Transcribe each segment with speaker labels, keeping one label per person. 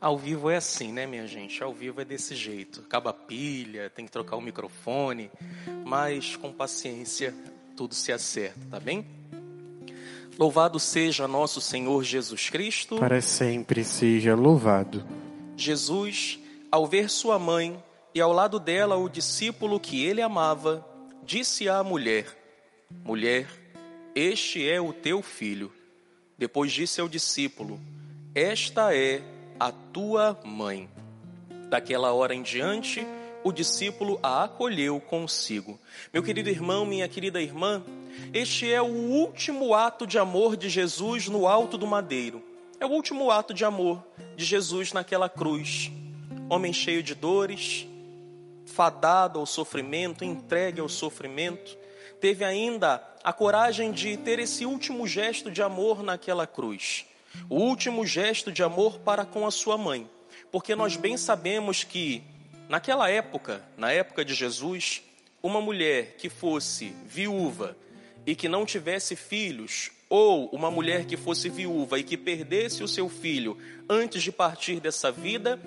Speaker 1: Ao vivo é assim, né, minha gente? Ao vivo é desse jeito. Acaba a pilha, tem que trocar o microfone, mas com paciência tudo se acerta, tá bem? Louvado seja nosso Senhor Jesus Cristo.
Speaker 2: Para sempre seja louvado.
Speaker 1: Jesus, ao ver sua mãe e ao lado dela o discípulo que ele amava, disse à mulher: Mulher, este é o teu filho. Depois disse ao discípulo: Esta é a tua mãe. Daquela hora em diante, o discípulo a acolheu consigo. Meu querido irmão, minha querida irmã, este é o último ato de amor de Jesus no alto do madeiro. É o último ato de amor de Jesus naquela cruz. Homem cheio de dores, fadado ao sofrimento, entregue ao sofrimento, teve ainda a coragem de ter esse último gesto de amor naquela cruz o último gesto de amor para com a sua mãe, porque nós bem sabemos que naquela época, na época de Jesus, uma mulher que fosse viúva e que não tivesse filhos, ou uma mulher que fosse viúva e que perdesse o seu filho antes de partir dessa vida,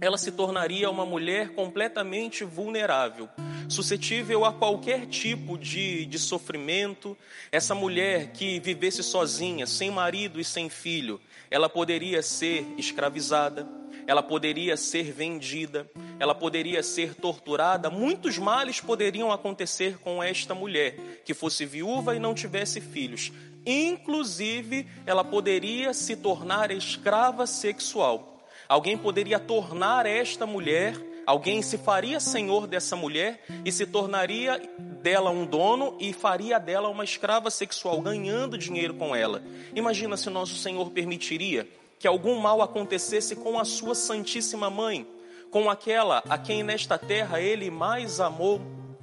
Speaker 1: ela se tornaria uma mulher completamente vulnerável, suscetível a qualquer tipo de, de sofrimento. Essa mulher que vivesse sozinha, sem marido e sem filho, ela poderia ser escravizada, ela poderia ser vendida, ela poderia ser torturada. Muitos males poderiam acontecer com esta mulher que fosse viúva e não tivesse filhos. Inclusive, ela poderia se tornar escrava sexual. Alguém poderia tornar esta mulher, alguém se faria senhor dessa mulher e se tornaria dela um dono e faria dela uma escrava sexual, ganhando dinheiro com ela. Imagina se nosso Senhor permitiria que algum mal acontecesse com a sua Santíssima Mãe, com aquela a quem nesta terra ele mais amou.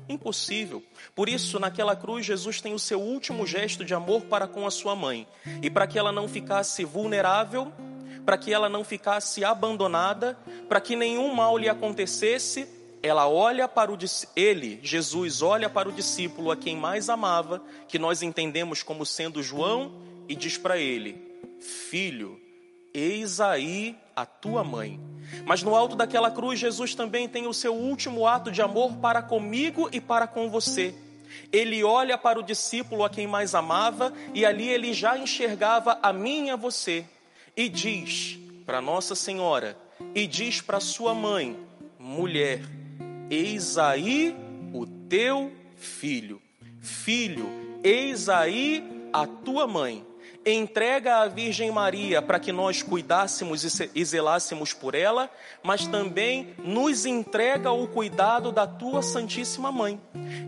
Speaker 1: Impossível. Por isso, naquela cruz, Jesus tem o seu último gesto de amor para com a sua mãe. E para que ela não ficasse vulnerável, para que ela não ficasse abandonada, para que nenhum mal lhe acontecesse, ela olha para o ele, Jesus olha para o discípulo a quem mais amava, que nós entendemos como sendo João, e diz para ele: Filho, eis aí a tua mãe. Mas no alto daquela cruz, Jesus também tem o seu último ato de amor para comigo e para com você. Ele olha para o discípulo a quem mais amava e ali ele já enxergava a mim e a você e diz para Nossa Senhora e diz para sua mãe: mulher, eis aí o teu filho. Filho, eis aí a tua mãe entrega a Virgem Maria para que nós cuidássemos e zelássemos por ela, mas também nos entrega o cuidado da tua Santíssima Mãe.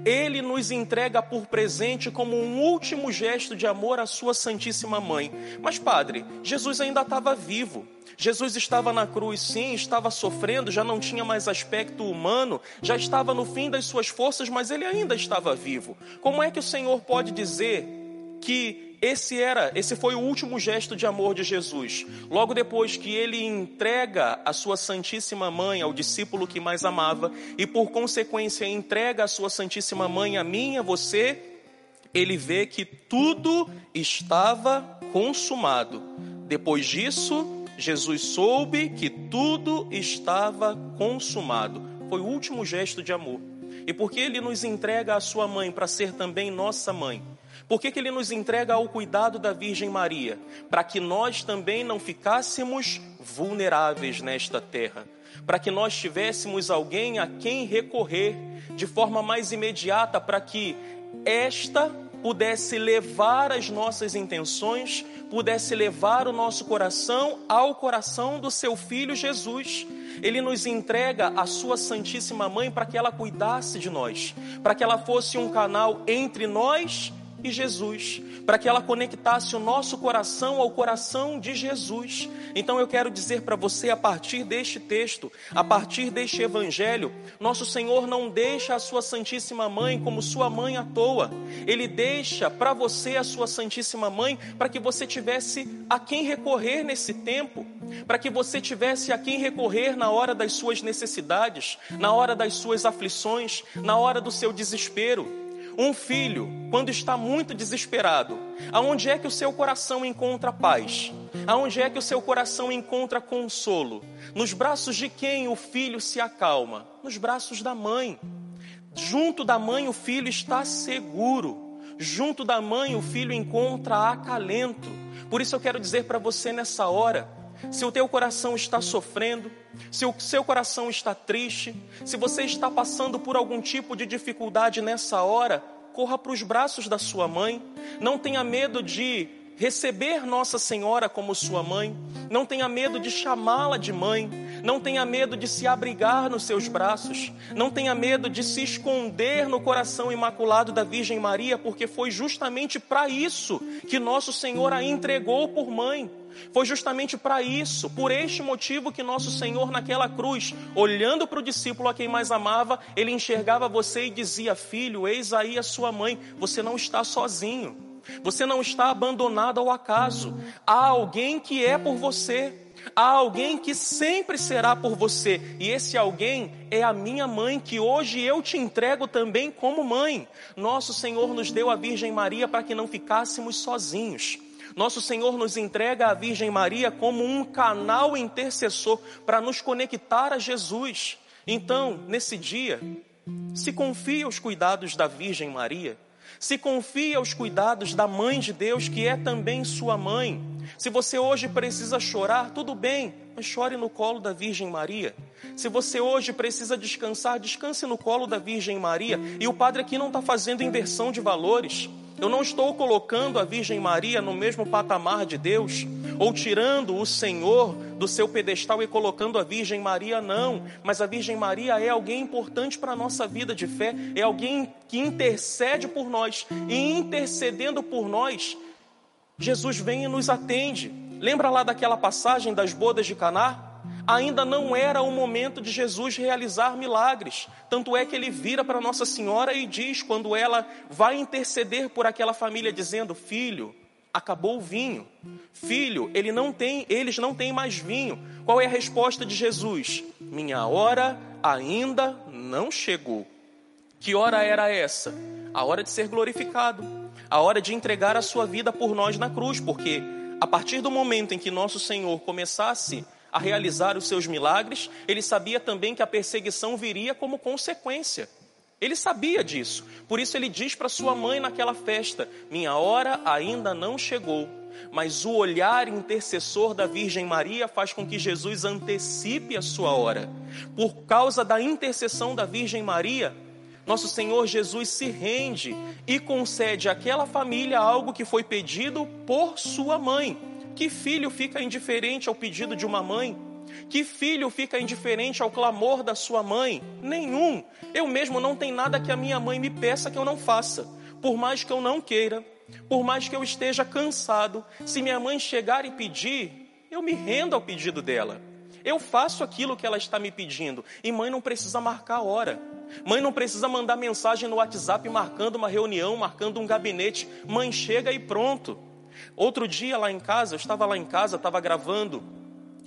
Speaker 1: Ele nos entrega por presente como um último gesto de amor à sua Santíssima Mãe. Mas, Padre, Jesus ainda estava vivo. Jesus estava na cruz, sim, estava sofrendo, já não tinha mais aspecto humano, já estava no fim das suas forças, mas ele ainda estava vivo. Como é que o Senhor pode dizer que esse era, esse foi o último gesto de amor de Jesus. Logo depois que ele entrega a sua Santíssima Mãe ao discípulo que mais amava e por consequência entrega a sua Santíssima Mãe a mim, a você, ele vê que tudo estava consumado. Depois disso, Jesus soube que tudo estava consumado. Foi o último gesto de amor. E porque ele nos entrega a sua mãe para ser também nossa mãe, por que, que ele nos entrega ao cuidado da Virgem Maria? Para que nós também não ficássemos vulneráveis nesta terra. Para que nós tivéssemos alguém a quem recorrer de forma mais imediata, para que esta pudesse levar as nossas intenções, pudesse levar o nosso coração ao coração do seu filho Jesus. Ele nos entrega a sua Santíssima Mãe para que ela cuidasse de nós, para que ela fosse um canal entre nós e Jesus, para que ela conectasse o nosso coração ao coração de Jesus. Então eu quero dizer para você, a partir deste texto, a partir deste evangelho, nosso Senhor não deixa a sua Santíssima Mãe como sua mãe à toa, Ele deixa para você a sua Santíssima Mãe para que você tivesse a quem recorrer nesse tempo, para que você tivesse a quem recorrer na hora das suas necessidades, na hora das suas aflições, na hora do seu desespero. Um filho, quando está muito desesperado, aonde é que o seu coração encontra paz? Aonde é que o seu coração encontra consolo? Nos braços de quem o filho se acalma? Nos braços da mãe. Junto da mãe o filho está seguro. Junto da mãe o filho encontra acalento. Por isso eu quero dizer para você nessa hora, se o teu coração está sofrendo, se o seu coração está triste, se você está passando por algum tipo de dificuldade nessa hora, corra para os braços da sua mãe. Não tenha medo de receber Nossa Senhora como sua mãe. Não tenha medo de chamá-la de mãe. Não tenha medo de se abrigar nos seus braços. Não tenha medo de se esconder no coração imaculado da Virgem Maria, porque foi justamente para isso que nosso Senhor a entregou por mãe. Foi justamente para isso, por este motivo, que nosso Senhor, naquela cruz, olhando para o discípulo a quem mais amava, ele enxergava você e dizia: Filho, eis aí a sua mãe, você não está sozinho, você não está abandonado ao acaso, há alguém que é por você. Há alguém que sempre será por você, e esse alguém é a minha mãe, que hoje eu te entrego também como mãe. Nosso Senhor nos deu a Virgem Maria para que não ficássemos sozinhos. Nosso Senhor nos entrega a Virgem Maria como um canal intercessor para nos conectar a Jesus. Então, nesse dia, se confie aos cuidados da Virgem Maria, se confie aos cuidados da Mãe de Deus, que é também sua mãe. Se você hoje precisa chorar, tudo bem, mas chore no colo da Virgem Maria. Se você hoje precisa descansar, descanse no colo da Virgem Maria. E o padre aqui não está fazendo inversão de valores. Eu não estou colocando a Virgem Maria no mesmo patamar de Deus, ou tirando o Senhor do seu pedestal e colocando a Virgem Maria, não. Mas a Virgem Maria é alguém importante para a nossa vida de fé, é alguém que intercede por nós, e intercedendo por nós, Jesus vem e nos atende. Lembra lá daquela passagem das bodas de Caná? Ainda não era o momento de Jesus realizar milagres. Tanto é que ele vira para Nossa Senhora e diz, quando ela vai interceder por aquela família, dizendo: Filho, acabou o vinho. Filho, ele não tem, eles não têm mais vinho. Qual é a resposta de Jesus? Minha hora ainda não chegou. Que hora era essa? A hora de ser glorificado, a hora de entregar a sua vida por nós na cruz, porque a partir do momento em que nosso Senhor começasse a realizar os seus milagres, ele sabia também que a perseguição viria como consequência. Ele sabia disso. Por isso ele diz para sua mãe naquela festa: Minha hora ainda não chegou. Mas o olhar intercessor da Virgem Maria faz com que Jesus antecipe a sua hora. Por causa da intercessão da Virgem Maria, nosso Senhor Jesus se rende e concede àquela família algo que foi pedido por sua mãe. Que filho fica indiferente ao pedido de uma mãe? Que filho fica indiferente ao clamor da sua mãe? Nenhum. Eu mesmo não tenho nada que a minha mãe me peça que eu não faça. Por mais que eu não queira, por mais que eu esteja cansado, se minha mãe chegar e pedir, eu me rendo ao pedido dela. Eu faço aquilo que ela está me pedindo. E mãe não precisa marcar a hora. Mãe não precisa mandar mensagem no WhatsApp marcando uma reunião, marcando um gabinete. Mãe chega e pronto. Outro dia lá em casa, eu estava lá em casa, estava gravando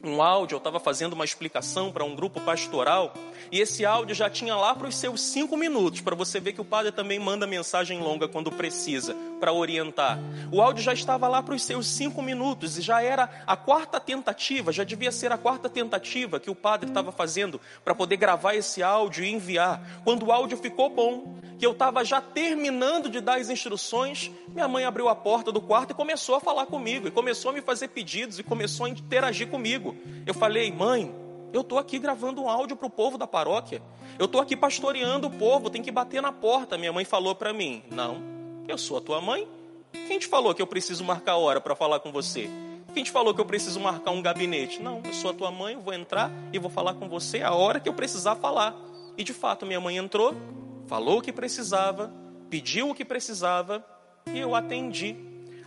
Speaker 1: um áudio, eu estava fazendo uma explicação para um grupo pastoral, e esse áudio já tinha lá para os seus cinco minutos, para você ver que o padre também manda mensagem longa quando precisa, para orientar. O áudio já estava lá para os seus cinco minutos, e já era a quarta tentativa, já devia ser a quarta tentativa que o padre estava fazendo para poder gravar esse áudio e enviar. Quando o áudio ficou bom, que eu estava já terminando de dar as instruções, minha mãe abriu a porta do quarto e começou a falar comigo, e começou a me fazer pedidos, e começou a interagir comigo. Eu falei, mãe, eu estou aqui gravando um áudio para o povo da paróquia. Eu estou aqui pastoreando o povo, tem que bater na porta. Minha mãe falou para mim: Não, eu sou a tua mãe. Quem te falou que eu preciso marcar hora para falar com você? Quem te falou que eu preciso marcar um gabinete? Não, eu sou a tua mãe, eu vou entrar e vou falar com você a hora que eu precisar falar. E de fato, minha mãe entrou, falou o que precisava, pediu o que precisava e eu atendi.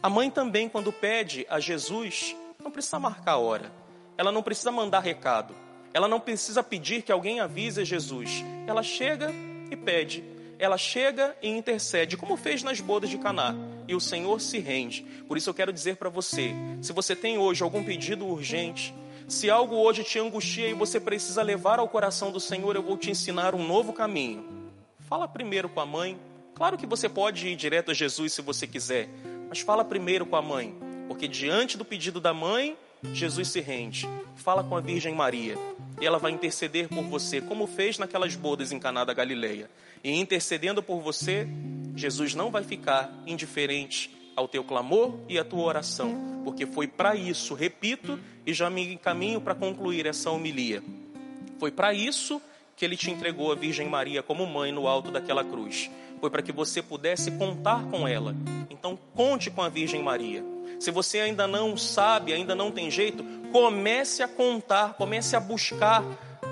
Speaker 1: A mãe também, quando pede a Jesus, não precisa marcar hora ela não precisa mandar recado. Ela não precisa pedir que alguém avise Jesus. Ela chega e pede. Ela chega e intercede, como fez nas bodas de Caná. E o Senhor se rende. Por isso eu quero dizer para você, se você tem hoje algum pedido urgente, se algo hoje te angustia e você precisa levar ao coração do Senhor, eu vou te ensinar um novo caminho. Fala primeiro com a mãe, Claro que você pode ir direto a Jesus se você quiser, mas fala primeiro com a mãe, porque diante do pedido da mãe, Jesus se rende. Fala com a Virgem Maria e ela vai interceder por você, como fez naquelas bodas em Caná da Galileia. E intercedendo por você, Jesus não vai ficar indiferente ao teu clamor e à tua oração, porque foi para isso, repito, e já me encaminho para concluir essa homilia. Foi para isso que ele te entregou a Virgem Maria como mãe no alto daquela cruz. Foi para que você pudesse contar com ela. Então, conte com a Virgem Maria. Se você ainda não sabe, ainda não tem jeito, comece a contar, comece a buscar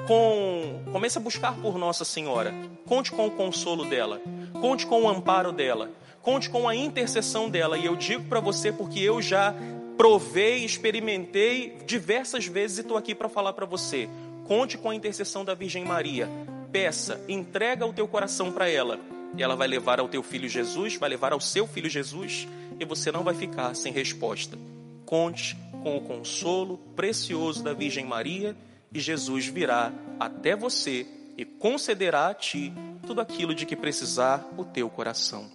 Speaker 1: com, comece a buscar por Nossa Senhora. Conte com o consolo dela, conte com o amparo dela, conte com a intercessão dela. E eu digo para você porque eu já provei, experimentei diversas vezes e estou aqui para falar para você. Conte com a intercessão da Virgem Maria. Peça, entrega o teu coração para ela. E ela vai levar ao teu filho Jesus, vai levar ao seu filho Jesus, e você não vai ficar sem resposta. Conte com o consolo precioso da Virgem Maria, e Jesus virá até você e concederá a ti tudo aquilo de que precisar o teu coração.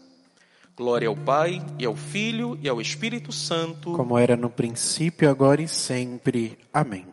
Speaker 1: Glória ao Pai, e ao Filho, e ao Espírito Santo.
Speaker 2: Como era no princípio, agora e sempre. Amém.